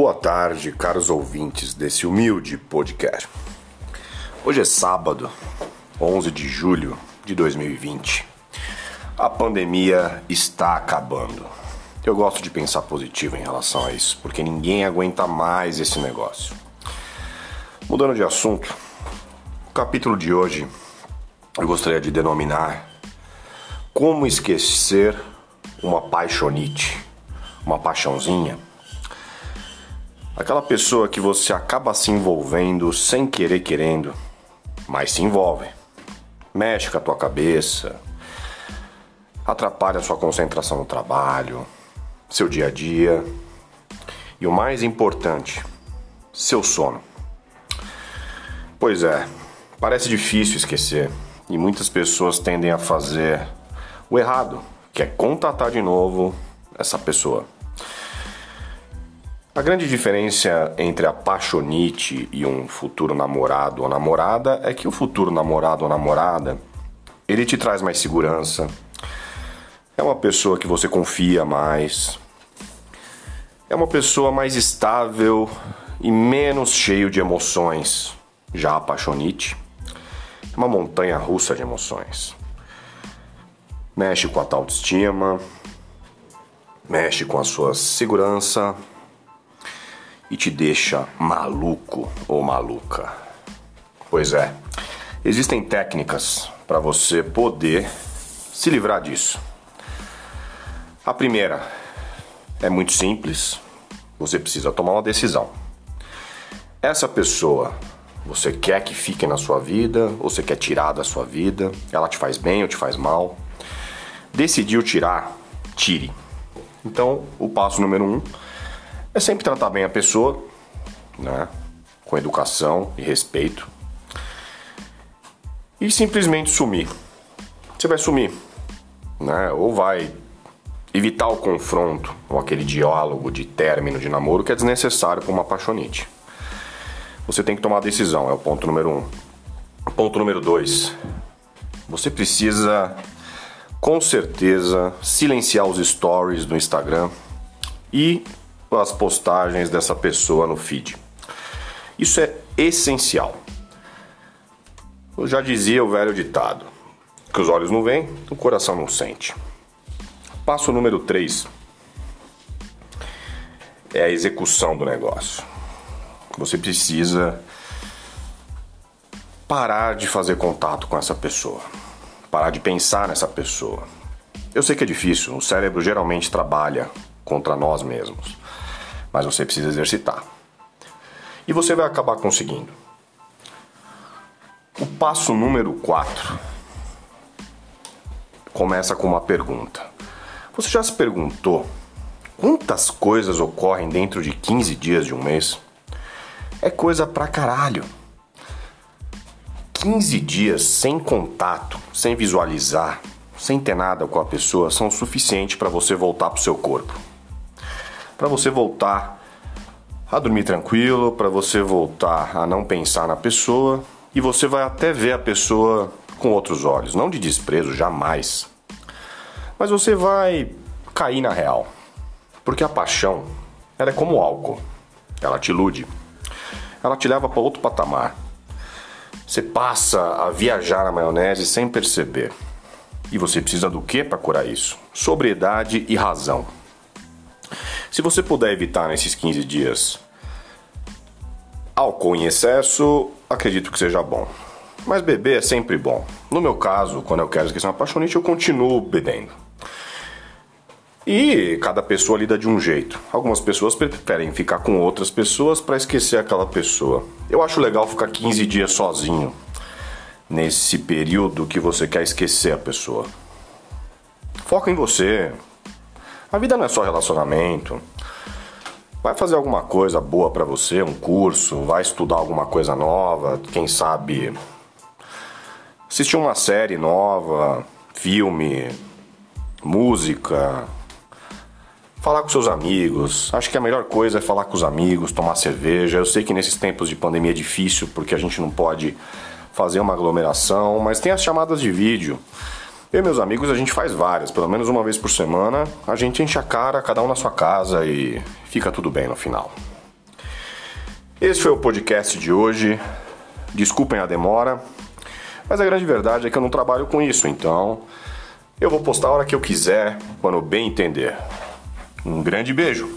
Boa tarde, caros ouvintes desse humilde podcast. Hoje é sábado, 11 de julho de 2020. A pandemia está acabando. Eu gosto de pensar positivo em relação a isso, porque ninguém aguenta mais esse negócio. Mudando de assunto, o capítulo de hoje eu gostaria de denominar Como esquecer uma paixonite, uma paixãozinha. Aquela pessoa que você acaba se envolvendo sem querer querendo, mas se envolve. Mexe com a tua cabeça, atrapalha a sua concentração no trabalho, seu dia a dia e o mais importante, seu sono. Pois é, parece difícil esquecer e muitas pessoas tendem a fazer o errado, que é contatar de novo essa pessoa. A grande diferença entre a paixonite e um futuro namorado ou namorada é que o futuro namorado ou namorada ele te traz mais segurança, é uma pessoa que você confia mais, é uma pessoa mais estável e menos cheio de emoções. Já a paixonite é uma montanha russa de emoções. Mexe com a tua autoestima, mexe com a sua segurança e te deixa maluco ou maluca. Pois é, existem técnicas para você poder se livrar disso. A primeira é muito simples. Você precisa tomar uma decisão. Essa pessoa, você quer que fique na sua vida ou você quer tirar da sua vida? Ela te faz bem ou te faz mal? Decidiu tirar? Tire. Então, o passo número um é sempre tratar bem a pessoa, né? Com educação e respeito. E simplesmente sumir. Você vai sumir, né? Ou vai evitar o confronto ou aquele diálogo de término de namoro que é desnecessário para uma apaixonite. Você tem que tomar a decisão, é o ponto número um. Ponto número dois. Você precisa, com certeza, silenciar os stories do Instagram e as postagens dessa pessoa no feed. Isso é essencial. Eu já dizia o velho ditado: que os olhos não veem, o coração não sente. Passo número 3 é a execução do negócio. Você precisa parar de fazer contato com essa pessoa, parar de pensar nessa pessoa. Eu sei que é difícil, o cérebro geralmente trabalha contra nós mesmos, mas você precisa exercitar. E você vai acabar conseguindo. O passo número 4 começa com uma pergunta. Você já se perguntou quantas coisas ocorrem dentro de 15 dias de um mês? É coisa pra caralho. 15 dias sem contato, sem visualizar, sem ter nada com a pessoa são suficientes para você voltar pro seu corpo. Para você voltar a dormir tranquilo, para você voltar a não pensar na pessoa e você vai até ver a pessoa com outros olhos, não de desprezo, jamais. Mas você vai cair na real. Porque a paixão, ela é como o álcool. Ela te ilude. Ela te leva para outro patamar. Você passa a viajar na maionese sem perceber. E você precisa do que para curar isso? Sobriedade e razão. Se você puder evitar nesses 15 dias álcool em excesso, acredito que seja bom. Mas beber é sempre bom. No meu caso, quando eu quero esquecer uma apaixonite, eu continuo bebendo. E cada pessoa lida de um jeito. Algumas pessoas preferem ficar com outras pessoas para esquecer aquela pessoa. Eu acho legal ficar 15 dias sozinho nesse período que você quer esquecer a pessoa. Foca em você. A vida não é só relacionamento. Vai fazer alguma coisa boa para você, um curso, vai estudar alguma coisa nova, quem sabe assistir uma série nova, filme, música, falar com seus amigos. Acho que a melhor coisa é falar com os amigos, tomar cerveja. Eu sei que nesses tempos de pandemia é difícil porque a gente não pode fazer uma aglomeração, mas tem as chamadas de vídeo. E meus amigos a gente faz várias, pelo menos uma vez por semana. A gente enche a cara, cada um na sua casa e fica tudo bem no final. Esse foi o podcast de hoje. Desculpem a demora, mas a grande verdade é que eu não trabalho com isso, então eu vou postar a hora que eu quiser, quando bem entender. Um grande beijo.